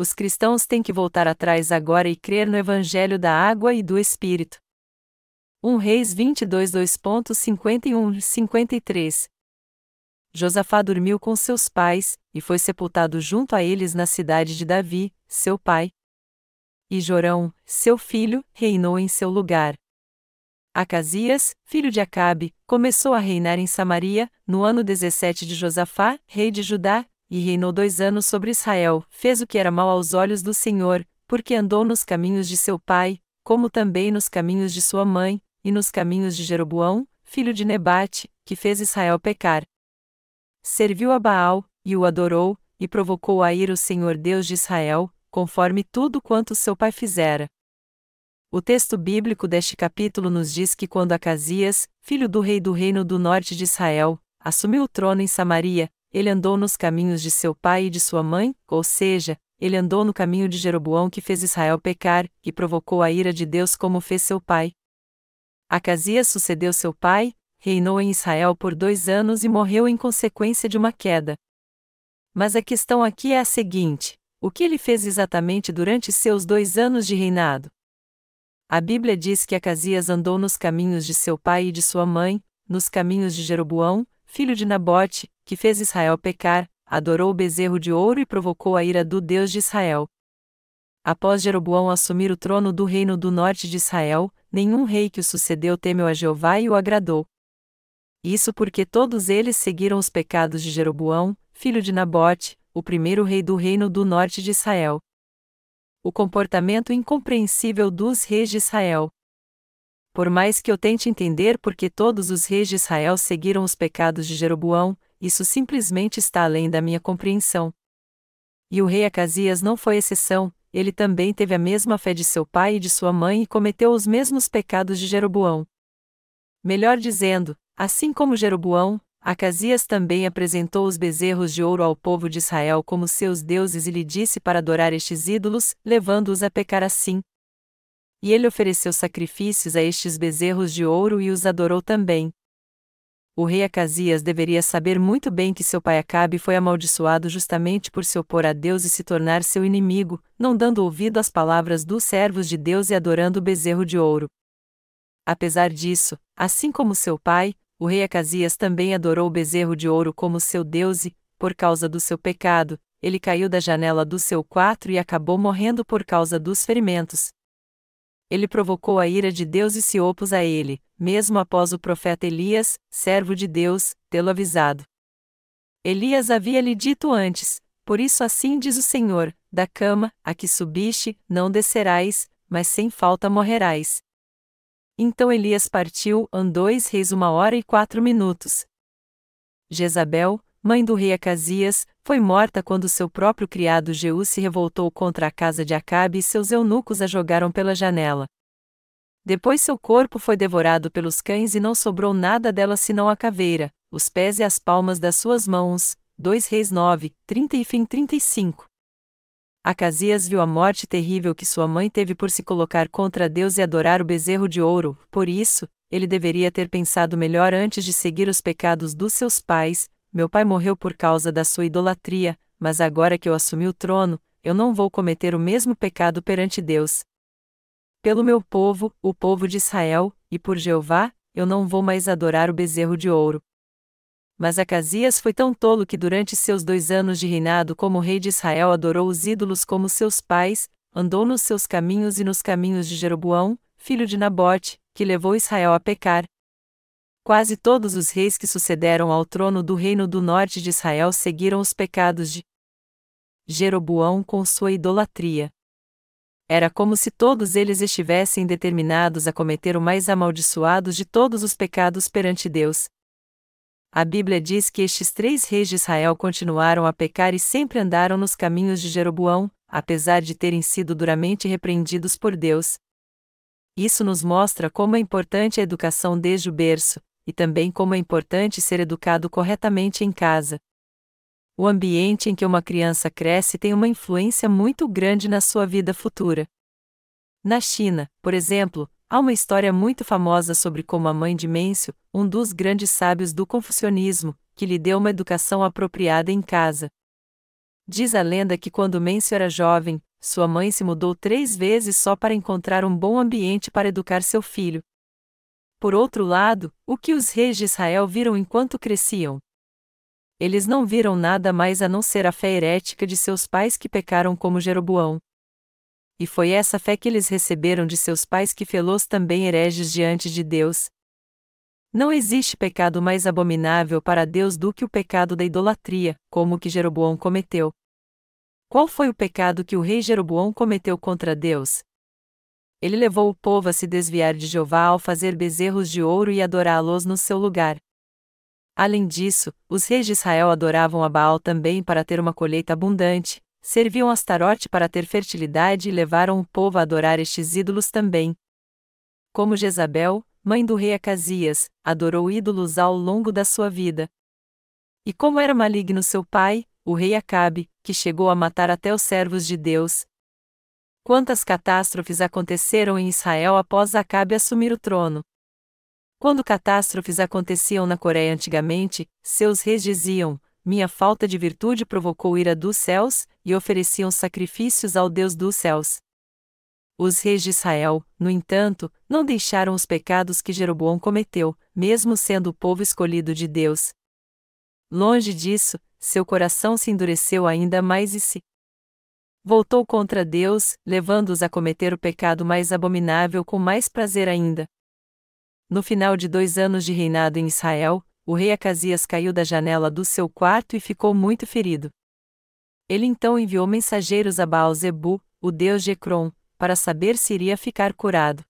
os cristãos têm que voltar atrás agora e crer no Evangelho da água e do Espírito. 1 Reis 22 2.51-53 Josafá dormiu com seus pais, e foi sepultado junto a eles na cidade de Davi, seu pai. E Jorão, seu filho, reinou em seu lugar. Acasias, filho de Acabe, começou a reinar em Samaria, no ano 17 de Josafá, rei de Judá, e reinou dois anos sobre Israel, fez o que era mal aos olhos do Senhor, porque andou nos caminhos de seu pai, como também nos caminhos de sua mãe, e nos caminhos de Jeroboão, filho de Nebate, que fez Israel pecar. Serviu a Baal, e o adorou, e provocou a ir o Senhor Deus de Israel, conforme tudo quanto seu pai fizera. O texto bíblico deste capítulo nos diz que quando Acasias, filho do rei do reino do norte de Israel, assumiu o trono em Samaria, ele andou nos caminhos de seu pai e de sua mãe, ou seja, ele andou no caminho de Jeroboão que fez Israel pecar, e provocou a ira de Deus como fez seu pai. Acasias sucedeu seu pai, reinou em Israel por dois anos e morreu em consequência de uma queda. Mas a questão aqui é a seguinte: o que ele fez exatamente durante seus dois anos de reinado? A Bíblia diz que Acasias andou nos caminhos de seu pai e de sua mãe, nos caminhos de Jeroboão, filho de Nabote, que fez Israel pecar, adorou o bezerro de ouro e provocou a ira do Deus de Israel. Após Jeroboão assumir o trono do reino do norte de Israel, nenhum rei que o sucedeu temeu a Jeová e o agradou. Isso porque todos eles seguiram os pecados de Jeroboão, filho de Nabote, o primeiro rei do reino do norte de Israel. O comportamento incompreensível dos reis de Israel. Por mais que eu tente entender por que todos os reis de Israel seguiram os pecados de Jeroboão, isso simplesmente está além da minha compreensão. E o rei Acasias não foi exceção, ele também teve a mesma fé de seu pai e de sua mãe e cometeu os mesmos pecados de Jeroboão. Melhor dizendo, assim como Jeroboão, Acasias também apresentou os bezerros de ouro ao povo de Israel como seus deuses e lhe disse para adorar estes ídolos, levando-os a pecar assim. E ele ofereceu sacrifícios a estes bezerros de ouro e os adorou também. O rei Acasias deveria saber muito bem que seu pai Acabe foi amaldiçoado justamente por se opor a Deus e se tornar seu inimigo, não dando ouvido às palavras dos servos de Deus e adorando o bezerro de ouro. Apesar disso, assim como seu pai, o rei Acasias também adorou o bezerro de ouro como seu Deus e, por causa do seu pecado, ele caiu da janela do seu quarto e acabou morrendo por causa dos ferimentos ele provocou a ira de Deus e se opôs a ele, mesmo após o profeta Elias, servo de Deus, tê-lo avisado. Elias havia lhe dito antes: Por isso assim diz o Senhor: Da cama, a que subiste, não descerás, mas sem falta morrerás. Então Elias partiu, andou reis uma hora e quatro minutos. Jezabel, mãe do rei Acasias, foi morta quando seu próprio criado Jeú se revoltou contra a casa de Acabe e seus eunucos a jogaram pela janela. Depois seu corpo foi devorado pelos cães e não sobrou nada dela senão a caveira, os pés e as palmas das suas mãos. 2 Reis 9, 30 e fim 35. Acasias viu a morte terrível que sua mãe teve por se colocar contra Deus e adorar o bezerro de ouro, por isso, ele deveria ter pensado melhor antes de seguir os pecados dos seus pais, meu pai morreu por causa da sua idolatria, mas agora que eu assumi o trono, eu não vou cometer o mesmo pecado perante Deus. Pelo meu povo, o povo de Israel, e por Jeová, eu não vou mais adorar o bezerro de ouro. Mas Acasias foi tão tolo que durante seus dois anos de reinado como rei de Israel adorou os ídolos como seus pais, andou nos seus caminhos e nos caminhos de Jeroboão, filho de Nabote, que levou Israel a pecar, Quase todos os reis que sucederam ao trono do reino do norte de Israel seguiram os pecados de Jeroboão com sua idolatria. Era como se todos eles estivessem determinados a cometer o mais amaldiçoado de todos os pecados perante Deus. A Bíblia diz que estes três reis de Israel continuaram a pecar e sempre andaram nos caminhos de Jeroboão, apesar de terem sido duramente repreendidos por Deus. Isso nos mostra como é importante a educação desde o berço, e também como é importante ser educado corretamente em casa. O ambiente em que uma criança cresce tem uma influência muito grande na sua vida futura. Na China, por exemplo, há uma história muito famosa sobre como a mãe de Mêncio, um dos grandes sábios do confucionismo, que lhe deu uma educação apropriada em casa. Diz a lenda que quando Mêncio era jovem, sua mãe se mudou três vezes só para encontrar um bom ambiente para educar seu filho. Por outro lado, o que os reis de Israel viram enquanto cresciam? Eles não viram nada mais a não ser a fé herética de seus pais que pecaram como Jeroboão. E foi essa fé que eles receberam de seus pais que fê-los também hereges diante de Deus. Não existe pecado mais abominável para Deus do que o pecado da idolatria, como o que Jeroboão cometeu. Qual foi o pecado que o rei Jeroboão cometeu contra Deus? Ele levou o povo a se desviar de Jeová ao fazer bezerros de ouro e adorá-los no seu lugar. Além disso, os reis de Israel adoravam a Baal também para ter uma colheita abundante, serviam Astarote para ter fertilidade e levaram o povo a adorar estes ídolos também. Como Jezabel, mãe do rei Acasias, adorou ídolos ao longo da sua vida. E como era maligno seu pai, o rei Acabe, que chegou a matar até os servos de Deus, Quantas catástrofes aconteceram em Israel após Acabe assumir o trono? Quando catástrofes aconteciam na Coreia antigamente, seus reis diziam: Minha falta de virtude provocou ira dos céus, e ofereciam sacrifícios ao Deus dos céus. Os reis de Israel, no entanto, não deixaram os pecados que Jeroboão cometeu, mesmo sendo o povo escolhido de Deus. Longe disso, seu coração se endureceu ainda mais e se voltou contra Deus, levando-os a cometer o pecado mais abominável com mais prazer ainda. No final de dois anos de reinado em Israel, o rei Acasias caiu da janela do seu quarto e ficou muito ferido. Ele então enviou mensageiros a Baal-Zebu, o deus de Ecrom, para saber se iria ficar curado.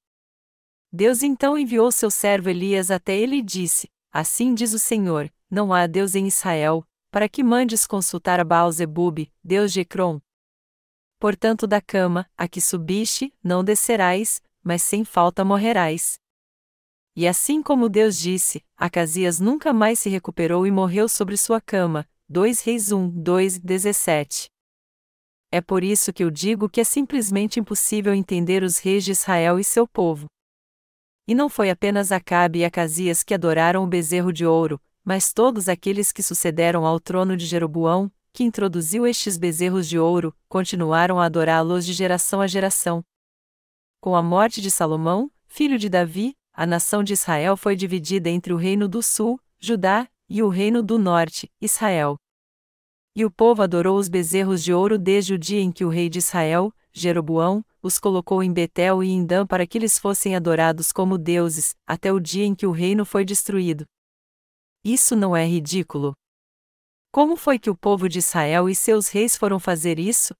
Deus então enviou seu servo Elias até ele e disse: Assim diz o Senhor: Não há Deus em Israel, para que mandes consultar a Baal-Zebub, deus de Ecrom, Portanto, da cama, a que subiste, não descerás, mas sem falta morrerás. E assim como Deus disse, Acasias nunca mais se recuperou e morreu sobre sua cama. 2 Reis 1, 2, 17. É por isso que eu digo que é simplesmente impossível entender os reis de Israel e seu povo. E não foi apenas Acabe e Acasias que adoraram o bezerro de ouro, mas todos aqueles que sucederam ao trono de Jeroboão, que introduziu estes bezerros de ouro, continuaram a adorá-los de geração a geração. Com a morte de Salomão, filho de Davi, a nação de Israel foi dividida entre o reino do sul, Judá, e o reino do norte, Israel. E o povo adorou os bezerros de ouro desde o dia em que o rei de Israel, Jeroboão, os colocou em Betel e em Dan para que eles fossem adorados como deuses, até o dia em que o reino foi destruído. Isso não é ridículo? Como foi que o povo de Israel e seus reis foram fazer isso?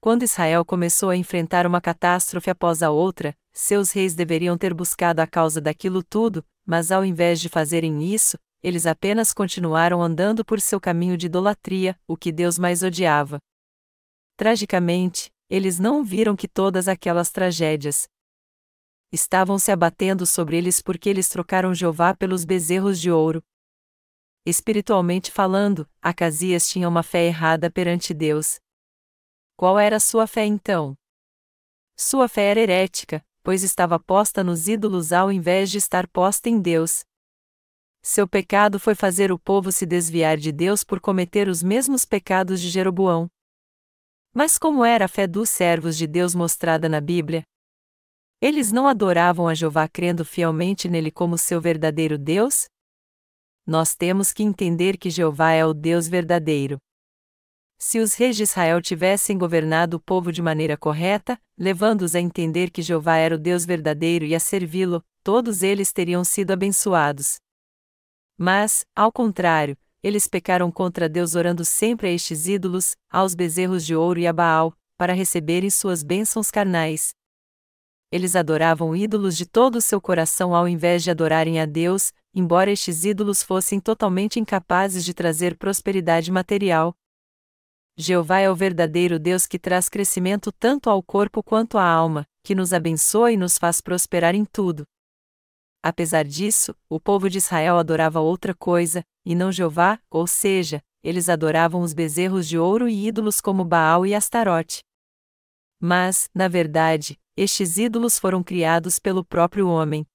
Quando Israel começou a enfrentar uma catástrofe após a outra, seus reis deveriam ter buscado a causa daquilo tudo, mas ao invés de fazerem isso, eles apenas continuaram andando por seu caminho de idolatria, o que Deus mais odiava. Tragicamente, eles não viram que todas aquelas tragédias estavam se abatendo sobre eles porque eles trocaram Jeová pelos bezerros de ouro, Espiritualmente falando, Acasias tinha uma fé errada perante Deus. Qual era sua fé então? Sua fé era herética, pois estava posta nos ídolos ao invés de estar posta em Deus. Seu pecado foi fazer o povo se desviar de Deus por cometer os mesmos pecados de Jeroboão. Mas como era a fé dos servos de Deus mostrada na Bíblia? Eles não adoravam a Jeová crendo fielmente nele como seu verdadeiro Deus? Nós temos que entender que Jeová é o Deus verdadeiro. Se os reis de Israel tivessem governado o povo de maneira correta, levando-os a entender que Jeová era o Deus verdadeiro e a servi-lo, todos eles teriam sido abençoados. Mas, ao contrário, eles pecaram contra Deus orando sempre a estes ídolos, aos bezerros de ouro e a Baal, para receberem suas bênçãos carnais. Eles adoravam ídolos de todo o seu coração ao invés de adorarem a Deus, embora estes ídolos fossem totalmente incapazes de trazer prosperidade material. Jeová é o verdadeiro Deus que traz crescimento tanto ao corpo quanto à alma, que nos abençoa e nos faz prosperar em tudo. Apesar disso, o povo de Israel adorava outra coisa, e não Jeová, ou seja, eles adoravam os bezerros de ouro e ídolos como Baal e Astarote. Mas, na verdade, estes ídolos foram criados pelo próprio homem,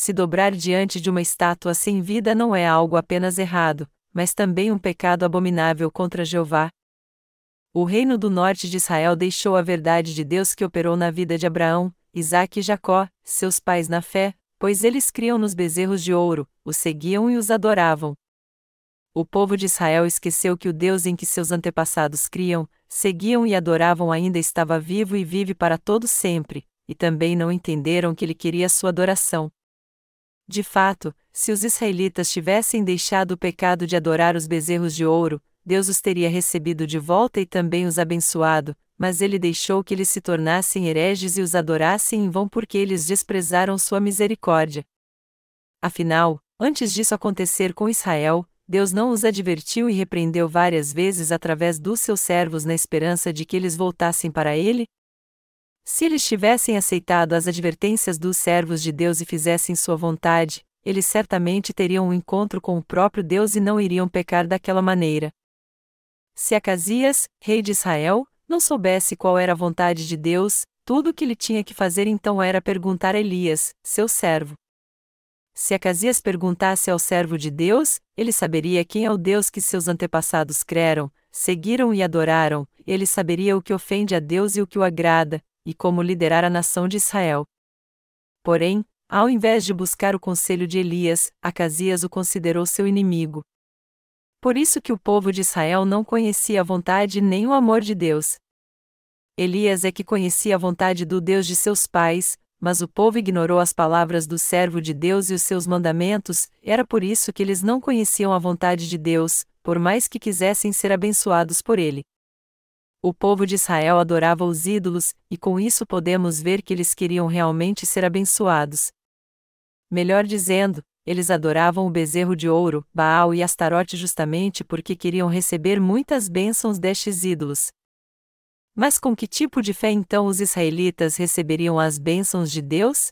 se dobrar diante de uma estátua sem vida não é algo apenas errado, mas também um pecado abominável contra Jeová. O reino do norte de Israel deixou a verdade de Deus que operou na vida de Abraão, Isaque e Jacó, seus pais na fé, pois eles criam nos bezerros de ouro, os seguiam e os adoravam. O povo de Israel esqueceu que o Deus em que seus antepassados criam, seguiam e adoravam ainda estava vivo e vive para todo sempre, e também não entenderam que ele queria sua adoração. De fato, se os israelitas tivessem deixado o pecado de adorar os bezerros de ouro, Deus os teria recebido de volta e também os abençoado, mas ele deixou que eles se tornassem hereges e os adorassem em vão porque eles desprezaram sua misericórdia. Afinal, antes disso acontecer com Israel, Deus não os advertiu e repreendeu várias vezes através dos seus servos na esperança de que eles voltassem para ele? Se eles tivessem aceitado as advertências dos servos de Deus e fizessem sua vontade, eles certamente teriam um encontro com o próprio Deus e não iriam pecar daquela maneira. Se Acasias, rei de Israel, não soubesse qual era a vontade de Deus, tudo o que ele tinha que fazer então era perguntar a Elias, seu servo. Se Acasias perguntasse ao servo de Deus, ele saberia quem é o Deus que seus antepassados creram, seguiram e adoraram, ele saberia o que ofende a Deus e o que o agrada, e como liderar a nação de Israel. Porém, ao invés de buscar o conselho de Elias, Acasias o considerou seu inimigo. Por isso que o povo de Israel não conhecia a vontade nem o amor de Deus. Elias é que conhecia a vontade do Deus de seus pais, mas o povo ignorou as palavras do servo de Deus e os seus mandamentos, era por isso que eles não conheciam a vontade de Deus, por mais que quisessem ser abençoados por ele. O povo de Israel adorava os ídolos, e com isso podemos ver que eles queriam realmente ser abençoados. Melhor dizendo, eles adoravam o bezerro de ouro, Baal e Astarote justamente porque queriam receber muitas bênçãos destes ídolos. Mas com que tipo de fé então os israelitas receberiam as bênçãos de Deus?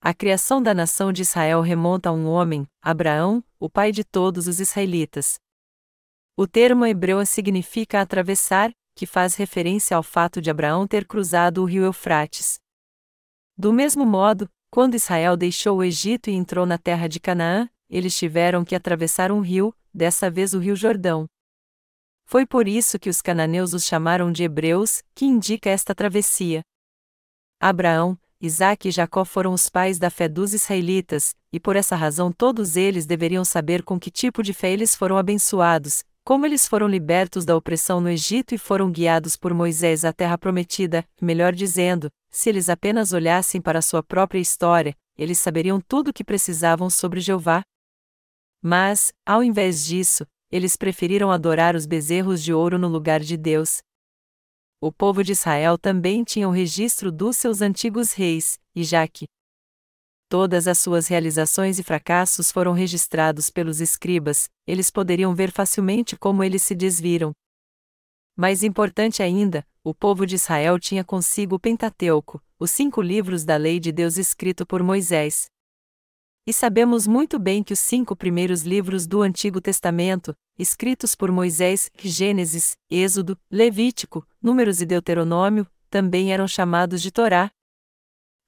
A criação da nação de Israel remonta a um homem, Abraão, o pai de todos os israelitas. O termo hebreu significa atravessar, que faz referência ao fato de Abraão ter cruzado o rio Eufrates. Do mesmo modo, quando Israel deixou o Egito e entrou na terra de Canaã, eles tiveram que atravessar um rio, dessa vez o rio Jordão. Foi por isso que os cananeus os chamaram de hebreus, que indica esta travessia. Abraão, Isaque e Jacó foram os pais da fé dos israelitas, e por essa razão todos eles deveriam saber com que tipo de fé eles foram abençoados, como eles foram libertos da opressão no Egito e foram guiados por Moisés à terra prometida, melhor dizendo, se eles apenas olhassem para sua própria história, eles saberiam tudo o que precisavam sobre Jeová. Mas, ao invés disso, eles preferiram adorar os bezerros de ouro no lugar de Deus. O povo de Israel também tinha o registro dos seus antigos reis, e já que todas as suas realizações e fracassos foram registrados pelos escribas, eles poderiam ver facilmente como eles se desviram. Mais importante ainda, o povo de Israel tinha consigo o Pentateuco, os cinco livros da lei de Deus escrito por Moisés. E sabemos muito bem que os cinco primeiros livros do Antigo Testamento, escritos por Moisés, Gênesis, Êxodo, Levítico, Números e Deuteronômio, também eram chamados de Torá,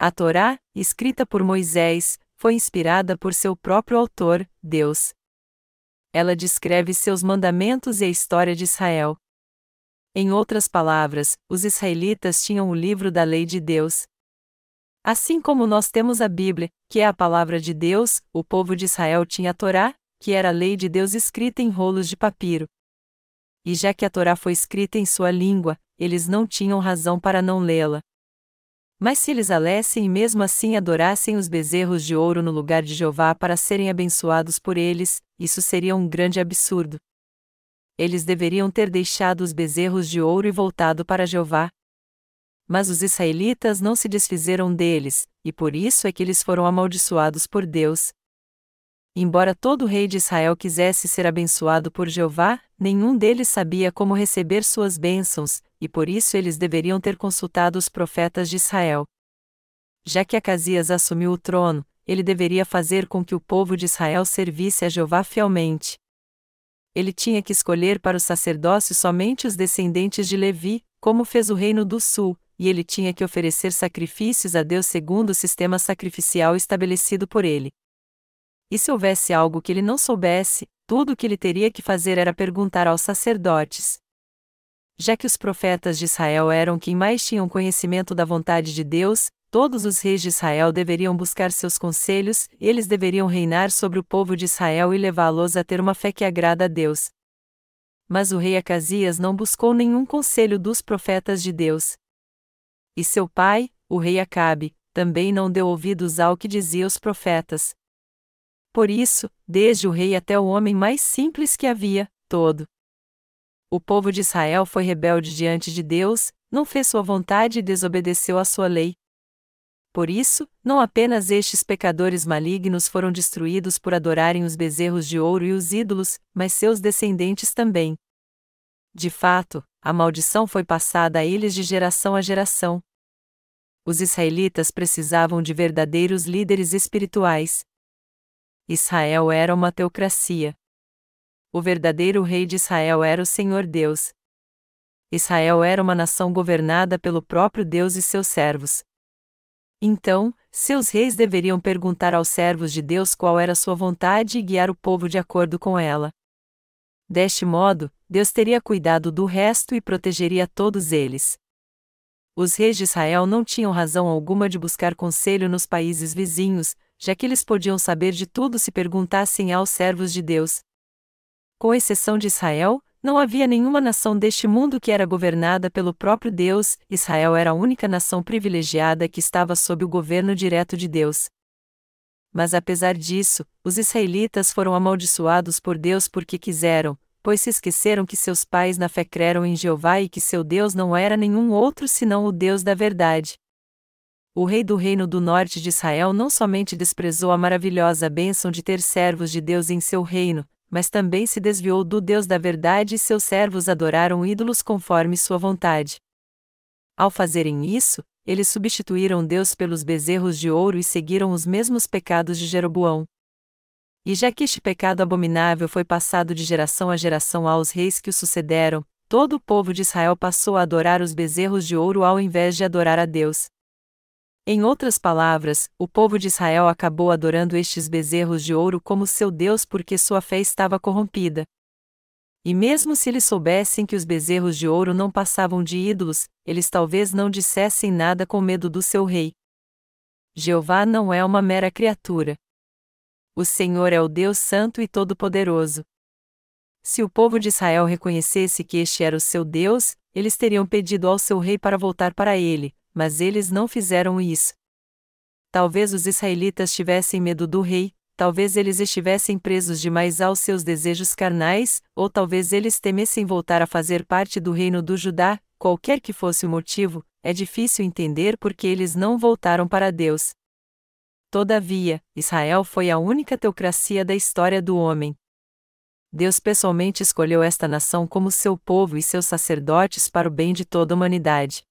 a Torá, escrita por Moisés, foi inspirada por seu próprio autor, Deus. Ela descreve seus mandamentos e a história de Israel. Em outras palavras, os israelitas tinham o livro da lei de Deus. Assim como nós temos a Bíblia, que é a palavra de Deus, o povo de Israel tinha a Torá, que era a lei de Deus escrita em rolos de papiro. E já que a Torá foi escrita em sua língua, eles não tinham razão para não lê-la. Mas se eles a lessem e mesmo assim adorassem os bezerros de ouro no lugar de Jeová para serem abençoados por eles, isso seria um grande absurdo. Eles deveriam ter deixado os bezerros de ouro e voltado para Jeová. Mas os israelitas não se desfizeram deles, e por isso é que eles foram amaldiçoados por Deus. Embora todo rei de Israel quisesse ser abençoado por Jeová, nenhum deles sabia como receber suas bênçãos, e por isso eles deveriam ter consultado os profetas de Israel. Já que Acasias assumiu o trono, ele deveria fazer com que o povo de Israel servisse a Jeová fielmente. Ele tinha que escolher para o sacerdócio somente os descendentes de Levi, como fez o reino do sul, e ele tinha que oferecer sacrifícios a Deus segundo o sistema sacrificial estabelecido por ele. E se houvesse algo que ele não soubesse, tudo o que ele teria que fazer era perguntar aos sacerdotes, já que os profetas de Israel eram quem mais tinham conhecimento da vontade de Deus, todos os reis de Israel deveriam buscar seus conselhos, eles deveriam reinar sobre o povo de Israel e levá-los a ter uma fé que agrada a Deus. Mas o rei Acasias não buscou nenhum conselho dos profetas de Deus. E seu pai, o rei Acabe, também não deu ouvidos ao que diziam os profetas. Por isso, desde o rei até o homem mais simples que havia, todo. O povo de Israel foi rebelde diante de Deus, não fez sua vontade e desobedeceu à sua lei. Por isso, não apenas estes pecadores malignos foram destruídos por adorarem os bezerros de ouro e os ídolos, mas seus descendentes também. De fato, a maldição foi passada a eles de geração a geração. Os israelitas precisavam de verdadeiros líderes espirituais. Israel era uma teocracia. O verdadeiro rei de Israel era o Senhor Deus. Israel era uma nação governada pelo próprio Deus e seus servos. Então, seus reis deveriam perguntar aos servos de Deus qual era sua vontade e guiar o povo de acordo com ela. Deste modo, Deus teria cuidado do resto e protegeria todos eles. Os reis de Israel não tinham razão alguma de buscar conselho nos países vizinhos, já que eles podiam saber de tudo se perguntassem aos servos de Deus. Com exceção de Israel, não havia nenhuma nação deste mundo que era governada pelo próprio Deus, Israel era a única nação privilegiada que estava sob o governo direto de Deus. Mas apesar disso, os israelitas foram amaldiçoados por Deus porque quiseram, pois se esqueceram que seus pais na fé creram em Jeová e que seu Deus não era nenhum outro senão o Deus da verdade. O rei do reino do norte de Israel não somente desprezou a maravilhosa bênção de ter servos de Deus em seu reino, mas também se desviou do Deus da verdade e seus servos adoraram ídolos conforme sua vontade. Ao fazerem isso, eles substituíram Deus pelos bezerros de ouro e seguiram os mesmos pecados de Jeroboão. E já que este pecado abominável foi passado de geração a geração aos reis que o sucederam, todo o povo de Israel passou a adorar os bezerros de ouro ao invés de adorar a Deus. Em outras palavras, o povo de Israel acabou adorando estes bezerros de ouro como seu Deus porque sua fé estava corrompida. E mesmo se eles soubessem que os bezerros de ouro não passavam de ídolos, eles talvez não dissessem nada com medo do seu rei. Jeová não é uma mera criatura. O Senhor é o Deus Santo e Todo-Poderoso. Se o povo de Israel reconhecesse que este era o seu Deus, eles teriam pedido ao seu rei para voltar para ele, mas eles não fizeram isso. Talvez os israelitas tivessem medo do rei, talvez eles estivessem presos demais aos seus desejos carnais, ou talvez eles temessem voltar a fazer parte do reino do Judá, qualquer que fosse o motivo, é difícil entender por que eles não voltaram para Deus. Todavia, Israel foi a única teocracia da história do homem. Deus pessoalmente escolheu esta nação como seu povo e seus sacerdotes para o bem de toda a humanidade.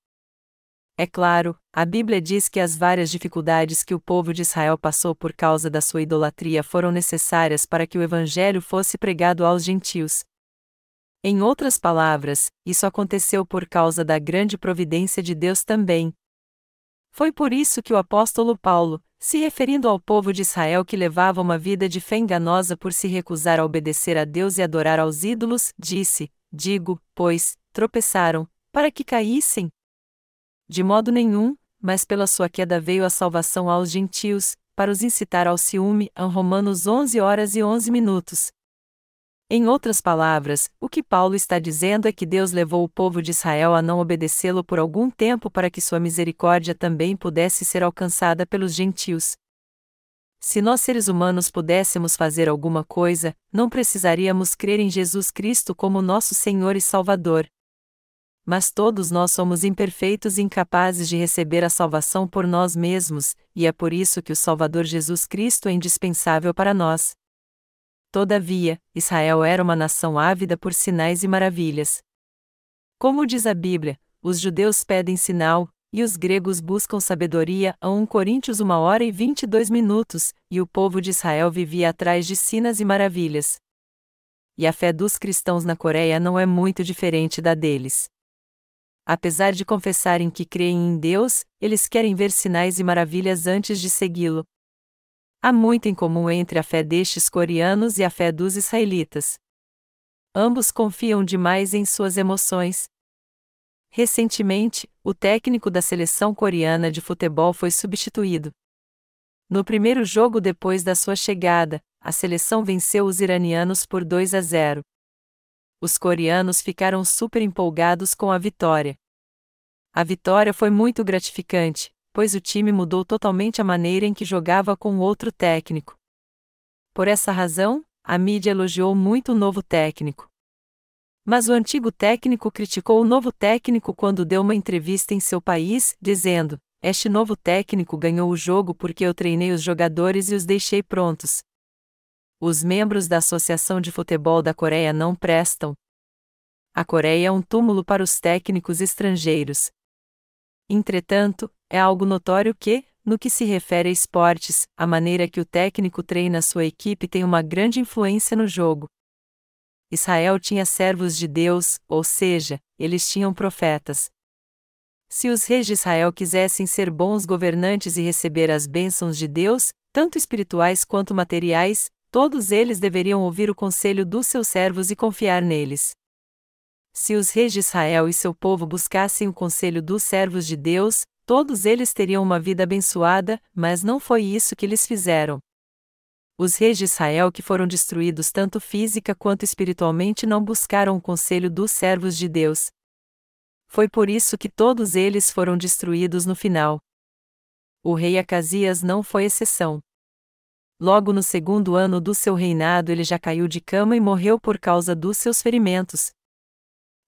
É claro, a Bíblia diz que as várias dificuldades que o povo de Israel passou por causa da sua idolatria foram necessárias para que o Evangelho fosse pregado aos gentios. Em outras palavras, isso aconteceu por causa da grande providência de Deus também. Foi por isso que o apóstolo Paulo, se referindo ao povo de Israel que levava uma vida de fé enganosa por se recusar a obedecer a Deus e adorar aos ídolos, disse: Digo, pois, tropeçaram, para que caíssem? De modo nenhum, mas pela sua queda veio a salvação aos gentios, para os incitar ao ciúme. Romanos 11 horas e 11 minutos. Em outras palavras, o que Paulo está dizendo é que Deus levou o povo de Israel a não obedecê-lo por algum tempo para que sua misericórdia também pudesse ser alcançada pelos gentios. Se nós seres humanos pudéssemos fazer alguma coisa, não precisaríamos crer em Jesus Cristo como nosso Senhor e Salvador. Mas todos nós somos imperfeitos e incapazes de receber a salvação por nós mesmos, e é por isso que o Salvador Jesus Cristo é indispensável para nós. Todavia, Israel era uma nação ávida por sinais e maravilhas. Como diz a Bíblia, os judeus pedem sinal, e os gregos buscam sabedoria. A 1 Coríntios 1 hora e 22 minutos, e o povo de Israel vivia atrás de sinas e maravilhas. E a fé dos cristãos na Coreia não é muito diferente da deles. Apesar de confessarem que creem em Deus, eles querem ver sinais e maravilhas antes de segui-lo. Há muito em comum entre a fé destes coreanos e a fé dos israelitas. Ambos confiam demais em suas emoções. recentemente, o técnico da seleção coreana de futebol foi substituído. No primeiro jogo depois da sua chegada, a seleção venceu os iranianos por 2 a 0. Os coreanos ficaram super empolgados com a vitória. A vitória foi muito gratificante, pois o time mudou totalmente a maneira em que jogava com outro técnico. Por essa razão, a mídia elogiou muito o novo técnico. Mas o antigo técnico criticou o novo técnico quando deu uma entrevista em seu país, dizendo: Este novo técnico ganhou o jogo porque eu treinei os jogadores e os deixei prontos. Os membros da Associação de Futebol da Coreia não prestam. A Coreia é um túmulo para os técnicos estrangeiros. Entretanto, é algo notório que, no que se refere a esportes, a maneira que o técnico treina sua equipe tem uma grande influência no jogo. Israel tinha servos de Deus, ou seja, eles tinham profetas. Se os reis de Israel quisessem ser bons governantes e receber as bênçãos de Deus, tanto espirituais quanto materiais, todos eles deveriam ouvir o conselho dos seus servos e confiar neles. Se os reis de Israel e seu povo buscassem o conselho dos servos de Deus, todos eles teriam uma vida abençoada, mas não foi isso que eles fizeram. Os reis de Israel que foram destruídos tanto física quanto espiritualmente não buscaram o conselho dos servos de Deus. Foi por isso que todos eles foram destruídos no final. O rei Acasias não foi exceção. Logo no segundo ano do seu reinado ele já caiu de cama e morreu por causa dos seus ferimentos.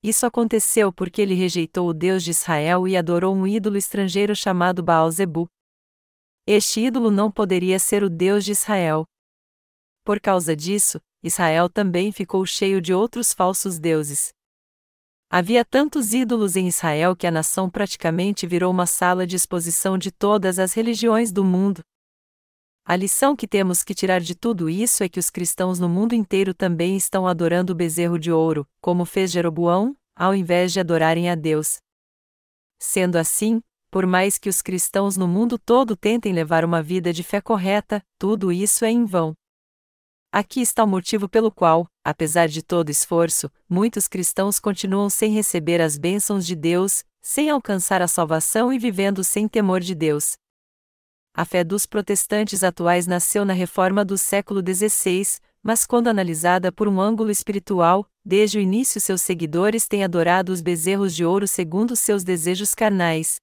Isso aconteceu porque ele rejeitou o Deus de Israel e adorou um ídolo estrangeiro chamado Baal-Zebu. Este ídolo não poderia ser o Deus de Israel. Por causa disso, Israel também ficou cheio de outros falsos deuses. Havia tantos ídolos em Israel que a nação praticamente virou uma sala de exposição de todas as religiões do mundo. A lição que temos que tirar de tudo isso é que os cristãos no mundo inteiro também estão adorando o bezerro de ouro, como fez Jeroboão, ao invés de adorarem a Deus. Sendo assim, por mais que os cristãos no mundo todo tentem levar uma vida de fé correta, tudo isso é em vão. Aqui está o motivo pelo qual, apesar de todo esforço, muitos cristãos continuam sem receber as bênçãos de Deus, sem alcançar a salvação e vivendo sem temor de Deus. A fé dos protestantes atuais nasceu na reforma do século XVI, mas quando analisada por um ângulo espiritual, desde o início seus seguidores têm adorado os bezerros de ouro segundo seus desejos carnais.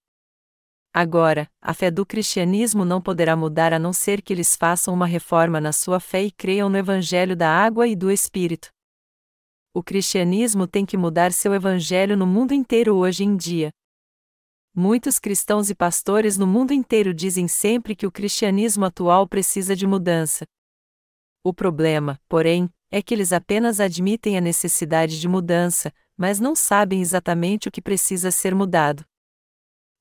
Agora, a fé do cristianismo não poderá mudar a não ser que eles façam uma reforma na sua fé e creiam no evangelho da água e do Espírito. O cristianismo tem que mudar seu evangelho no mundo inteiro hoje em dia. Muitos cristãos e pastores no mundo inteiro dizem sempre que o cristianismo atual precisa de mudança. O problema, porém, é que eles apenas admitem a necessidade de mudança, mas não sabem exatamente o que precisa ser mudado.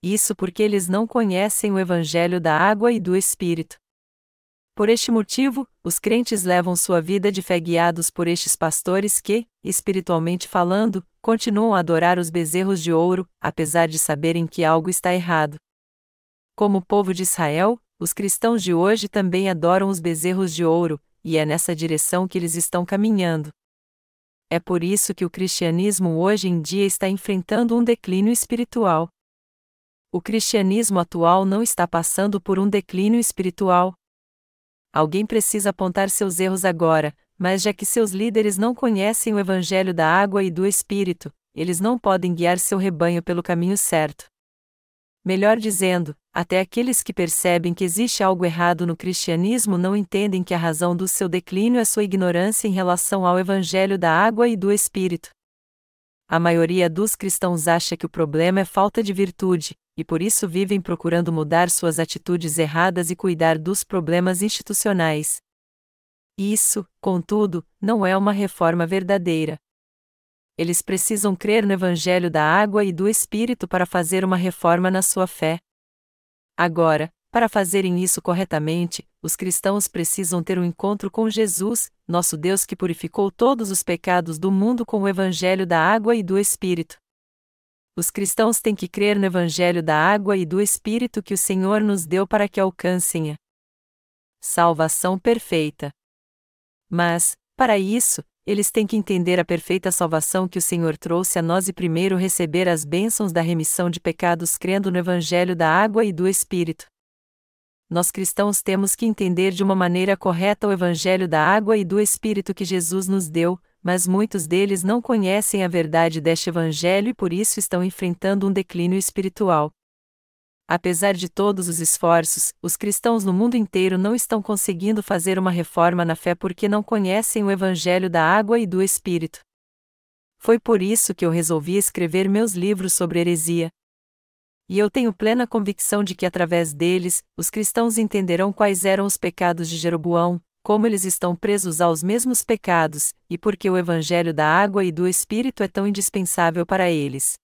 Isso porque eles não conhecem o Evangelho da água e do Espírito. Por este motivo, os crentes levam sua vida de fé guiados por estes pastores que, espiritualmente falando, continuam a adorar os bezerros de ouro, apesar de saberem que algo está errado. Como povo de Israel, os cristãos de hoje também adoram os bezerros de ouro, e é nessa direção que eles estão caminhando. É por isso que o cristianismo hoje em dia está enfrentando um declínio espiritual. O cristianismo atual não está passando por um declínio espiritual, Alguém precisa apontar seus erros agora, mas já que seus líderes não conhecem o Evangelho da água e do Espírito, eles não podem guiar seu rebanho pelo caminho certo. Melhor dizendo, até aqueles que percebem que existe algo errado no cristianismo não entendem que a razão do seu declínio é sua ignorância em relação ao Evangelho da água e do Espírito. A maioria dos cristãos acha que o problema é falta de virtude, e por isso vivem procurando mudar suas atitudes erradas e cuidar dos problemas institucionais. Isso, contudo, não é uma reforma verdadeira. Eles precisam crer no Evangelho da água e do Espírito para fazer uma reforma na sua fé. Agora, para fazerem isso corretamente, os cristãos precisam ter um encontro com Jesus, nosso Deus que purificou todos os pecados do mundo com o Evangelho da água e do Espírito. Os cristãos têm que crer no Evangelho da água e do Espírito que o Senhor nos deu para que alcancem a salvação perfeita. Mas, para isso, eles têm que entender a perfeita salvação que o Senhor trouxe a nós e primeiro receber as bênçãos da remissão de pecados crendo no Evangelho da água e do Espírito. Nós cristãos temos que entender de uma maneira correta o Evangelho da água e do Espírito que Jesus nos deu, mas muitos deles não conhecem a verdade deste Evangelho e por isso estão enfrentando um declínio espiritual. Apesar de todos os esforços, os cristãos no mundo inteiro não estão conseguindo fazer uma reforma na fé porque não conhecem o Evangelho da água e do Espírito. Foi por isso que eu resolvi escrever meus livros sobre heresia. E eu tenho plena convicção de que através deles, os cristãos entenderão quais eram os pecados de Jeroboão, como eles estão presos aos mesmos pecados, e porque o Evangelho da água e do Espírito é tão indispensável para eles.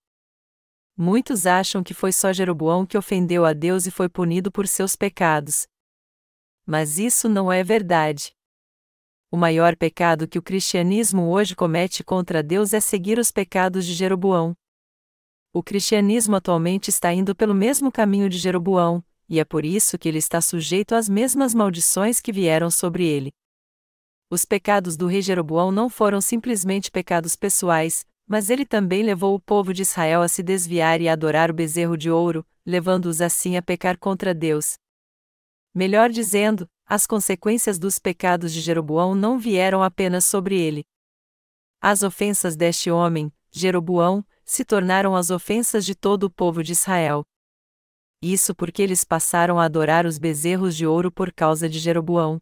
Muitos acham que foi só Jeroboão que ofendeu a Deus e foi punido por seus pecados. Mas isso não é verdade. O maior pecado que o cristianismo hoje comete contra Deus é seguir os pecados de Jeroboão. O cristianismo atualmente está indo pelo mesmo caminho de Jeroboão, e é por isso que ele está sujeito às mesmas maldições que vieram sobre ele. Os pecados do rei Jeroboão não foram simplesmente pecados pessoais, mas ele também levou o povo de Israel a se desviar e a adorar o bezerro de ouro, levando-os assim a pecar contra Deus. Melhor dizendo, as consequências dos pecados de Jeroboão não vieram apenas sobre ele. As ofensas deste homem, Jeroboão, se tornaram as ofensas de todo o povo de Israel. Isso porque eles passaram a adorar os bezerros de ouro por causa de Jeroboão.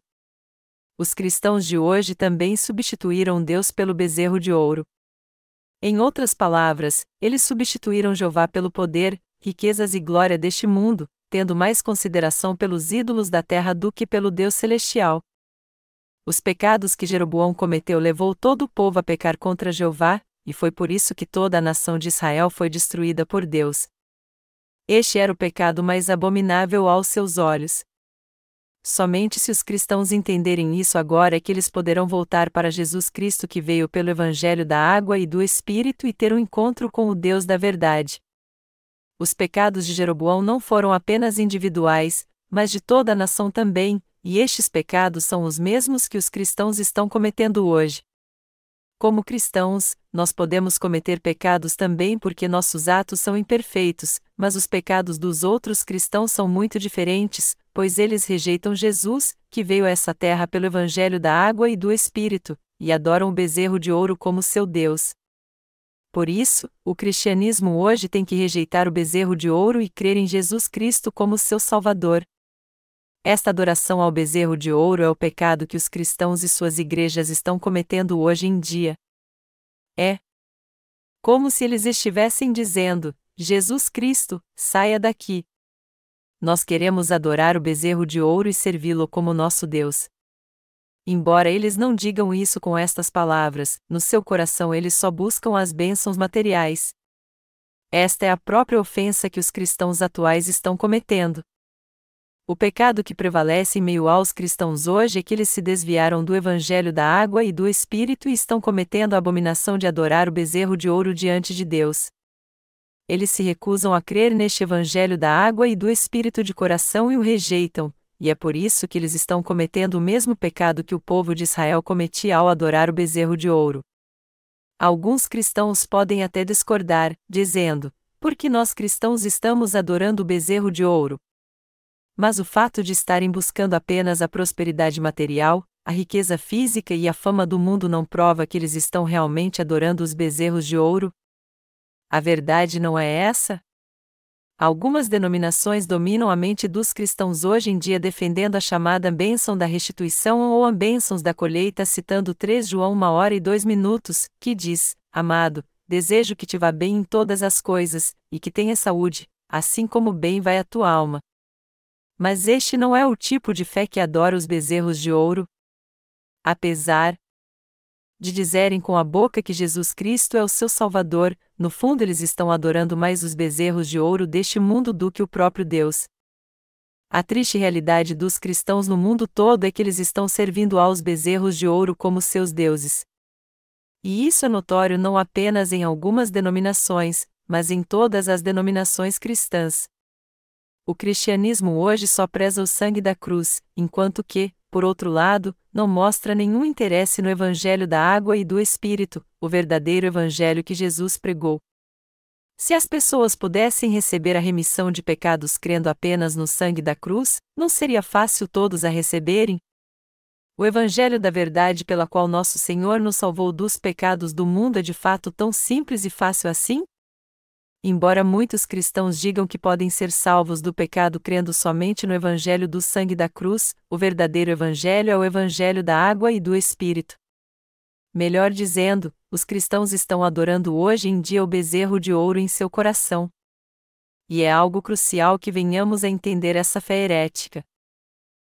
Os cristãos de hoje também substituíram Deus pelo bezerro de ouro. Em outras palavras, eles substituíram Jeová pelo poder, riquezas e glória deste mundo, tendo mais consideração pelos ídolos da terra do que pelo Deus celestial. Os pecados que Jeroboão cometeu levou todo o povo a pecar contra Jeová, e foi por isso que toda a nação de Israel foi destruída por Deus. Este era o pecado mais abominável aos seus olhos. Somente se os cristãos entenderem isso agora é que eles poderão voltar para Jesus Cristo que veio pelo Evangelho da água e do Espírito e ter um encontro com o Deus da verdade. Os pecados de Jeroboão não foram apenas individuais, mas de toda a nação também, e estes pecados são os mesmos que os cristãos estão cometendo hoje. Como cristãos, nós podemos cometer pecados também porque nossos atos são imperfeitos, mas os pecados dos outros cristãos são muito diferentes, pois eles rejeitam Jesus, que veio a essa terra pelo Evangelho da água e do Espírito, e adoram o bezerro de ouro como seu Deus. Por isso, o cristianismo hoje tem que rejeitar o bezerro de ouro e crer em Jesus Cristo como seu Salvador. Esta adoração ao bezerro de ouro é o pecado que os cristãos e suas igrejas estão cometendo hoje em dia. É como se eles estivessem dizendo: Jesus Cristo, saia daqui. Nós queremos adorar o bezerro de ouro e servi-lo como nosso Deus. Embora eles não digam isso com estas palavras, no seu coração eles só buscam as bênçãos materiais. Esta é a própria ofensa que os cristãos atuais estão cometendo. O pecado que prevalece em meio aos cristãos hoje é que eles se desviaram do evangelho da água e do espírito e estão cometendo a abominação de adorar o bezerro de ouro diante de Deus. Eles se recusam a crer neste evangelho da água e do espírito de coração e o rejeitam, e é por isso que eles estão cometendo o mesmo pecado que o povo de Israel cometia ao adorar o bezerro de ouro. Alguns cristãos podem até discordar, dizendo: por que nós cristãos estamos adorando o bezerro de ouro? Mas o fato de estarem buscando apenas a prosperidade material, a riqueza física e a fama do mundo não prova que eles estão realmente adorando os bezerros de ouro? A verdade não é essa? Algumas denominações dominam a mente dos cristãos hoje em dia defendendo a chamada bênção da restituição ou a bênçãos da colheita, citando 3 João 1 hora e 2 minutos, que diz: Amado, desejo que te vá bem em todas as coisas, e que tenha saúde, assim como bem vai a tua alma. Mas este não é o tipo de fé que adora os bezerros de ouro. Apesar de dizerem com a boca que Jesus Cristo é o seu Salvador, no fundo eles estão adorando mais os bezerros de ouro deste mundo do que o próprio Deus. A triste realidade dos cristãos no mundo todo é que eles estão servindo aos bezerros de ouro como seus deuses. E isso é notório não apenas em algumas denominações, mas em todas as denominações cristãs. O cristianismo hoje só preza o sangue da cruz, enquanto que, por outro lado, não mostra nenhum interesse no Evangelho da água e do Espírito, o verdadeiro Evangelho que Jesus pregou. Se as pessoas pudessem receber a remissão de pecados crendo apenas no sangue da cruz, não seria fácil todos a receberem? O Evangelho da verdade pela qual nosso Senhor nos salvou dos pecados do mundo é de fato tão simples e fácil assim? Embora muitos cristãos digam que podem ser salvos do pecado crendo somente no Evangelho do sangue da cruz, o verdadeiro Evangelho é o Evangelho da água e do Espírito. Melhor dizendo, os cristãos estão adorando hoje em dia o bezerro de ouro em seu coração. E é algo crucial que venhamos a entender essa fé herética.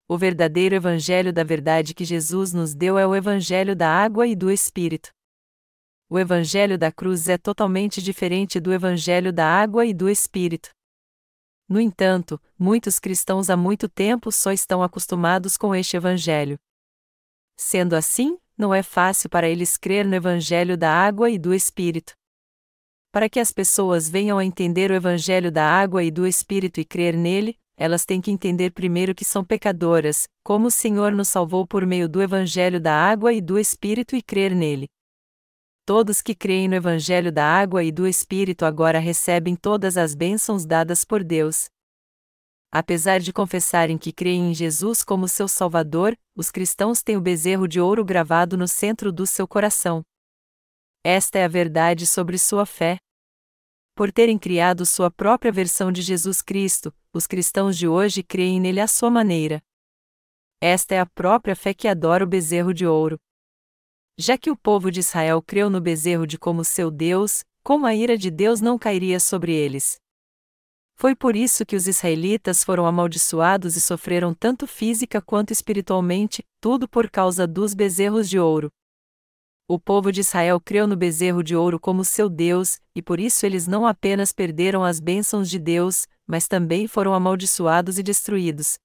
O verdadeiro Evangelho da verdade que Jesus nos deu é o Evangelho da água e do Espírito. O Evangelho da cruz é totalmente diferente do Evangelho da água e do Espírito. No entanto, muitos cristãos há muito tempo só estão acostumados com este Evangelho. Sendo assim, não é fácil para eles crer no Evangelho da água e do Espírito. Para que as pessoas venham a entender o Evangelho da água e do Espírito e crer nele, elas têm que entender primeiro que são pecadoras, como o Senhor nos salvou por meio do Evangelho da água e do Espírito e crer nele. Todos que creem no Evangelho da água e do Espírito agora recebem todas as bênçãos dadas por Deus. Apesar de confessarem que creem em Jesus como seu Salvador, os cristãos têm o bezerro de ouro gravado no centro do seu coração. Esta é a verdade sobre sua fé. Por terem criado sua própria versão de Jesus Cristo, os cristãos de hoje creem nele à sua maneira. Esta é a própria fé que adora o bezerro de ouro. Já que o povo de Israel creu no bezerro de como seu Deus, como a ira de Deus não cairia sobre eles. Foi por isso que os israelitas foram amaldiçoados e sofreram tanto física quanto espiritualmente, tudo por causa dos bezerros de ouro. O povo de Israel creu no bezerro de ouro como seu Deus, e por isso eles não apenas perderam as bênçãos de Deus, mas também foram amaldiçoados e destruídos.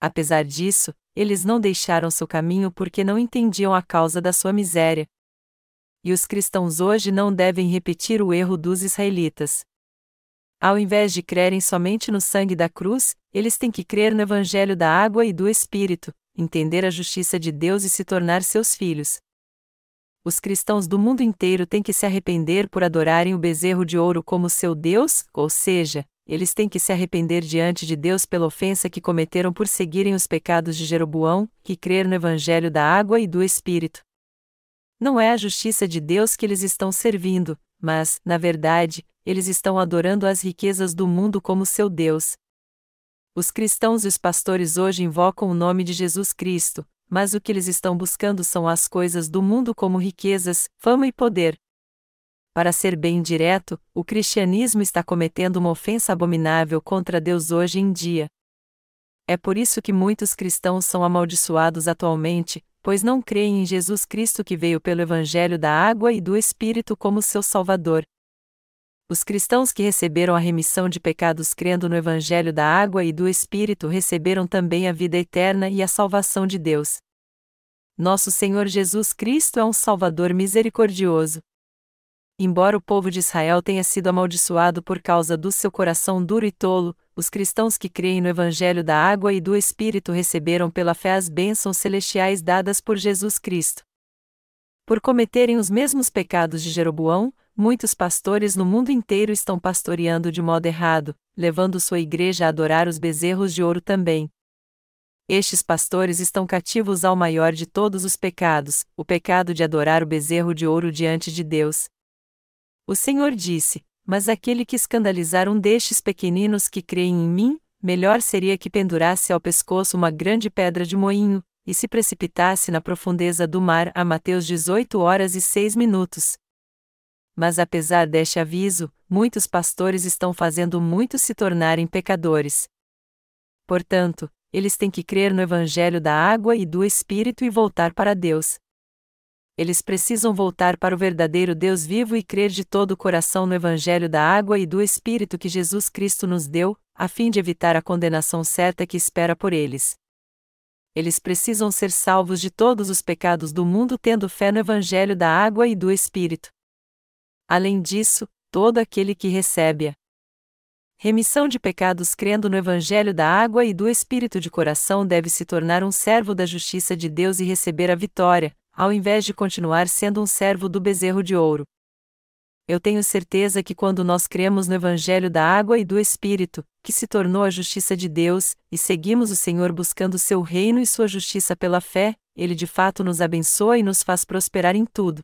Apesar disso, eles não deixaram seu caminho porque não entendiam a causa da sua miséria. E os cristãos hoje não devem repetir o erro dos israelitas. Ao invés de crerem somente no sangue da cruz, eles têm que crer no Evangelho da água e do Espírito, entender a justiça de Deus e se tornar seus filhos. Os cristãos do mundo inteiro têm que se arrepender por adorarem o bezerro de ouro como seu Deus, ou seja, eles têm que se arrepender diante de Deus pela ofensa que cometeram por seguirem os pecados de Jeroboão, e crer no Evangelho da água e do Espírito. Não é a justiça de Deus que eles estão servindo, mas, na verdade, eles estão adorando as riquezas do mundo como seu Deus. Os cristãos e os pastores hoje invocam o nome de Jesus Cristo, mas o que eles estão buscando são as coisas do mundo como riquezas, fama e poder, para ser bem direto, o cristianismo está cometendo uma ofensa abominável contra Deus hoje em dia. É por isso que muitos cristãos são amaldiçoados atualmente, pois não creem em Jesus Cristo que veio pelo Evangelho da água e do Espírito como seu Salvador. Os cristãos que receberam a remissão de pecados crendo no Evangelho da água e do Espírito receberam também a vida eterna e a salvação de Deus. Nosso Senhor Jesus Cristo é um Salvador misericordioso. Embora o povo de Israel tenha sido amaldiçoado por causa do seu coração duro e tolo, os cristãos que creem no Evangelho da água e do Espírito receberam pela fé as bênçãos celestiais dadas por Jesus Cristo. Por cometerem os mesmos pecados de Jeroboão, muitos pastores no mundo inteiro estão pastoreando de modo errado, levando sua igreja a adorar os bezerros de ouro também. Estes pastores estão cativos ao maior de todos os pecados, o pecado de adorar o bezerro de ouro diante de Deus, o Senhor disse: Mas aquele que escandalizar um destes pequeninos que creem em mim, melhor seria que pendurasse ao pescoço uma grande pedra de moinho, e se precipitasse na profundeza do mar. A Mateus 18 horas e 6 minutos. Mas apesar deste aviso, muitos pastores estão fazendo muitos se tornarem pecadores. Portanto, eles têm que crer no Evangelho da água e do Espírito e voltar para Deus eles precisam voltar para o verdadeiro Deus vivo e crer de todo o coração no Evangelho da água e do Espírito que Jesus Cristo nos deu, a fim de evitar a condenação certa que espera por eles. Eles precisam ser salvos de todos os pecados do mundo tendo fé no Evangelho da água e do Espírito. Além disso, todo aquele que recebe a remissão de pecados crendo no Evangelho da água e do Espírito de coração deve se tornar um servo da justiça de Deus e receber a vitória, ao invés de continuar sendo um servo do bezerro de ouro. Eu tenho certeza que quando nós cremos no Evangelho da água e do Espírito, que se tornou a justiça de Deus, e seguimos o Senhor buscando seu reino e sua justiça pela fé, ele de fato nos abençoa e nos faz prosperar em tudo.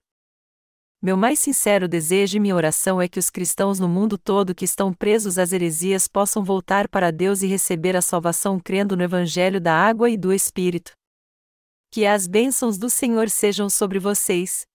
Meu mais sincero desejo e minha oração é que os cristãos no mundo todo que estão presos às heresias possam voltar para Deus e receber a salvação crendo no Evangelho da água e do Espírito. Que as bênçãos do Senhor sejam sobre vocês.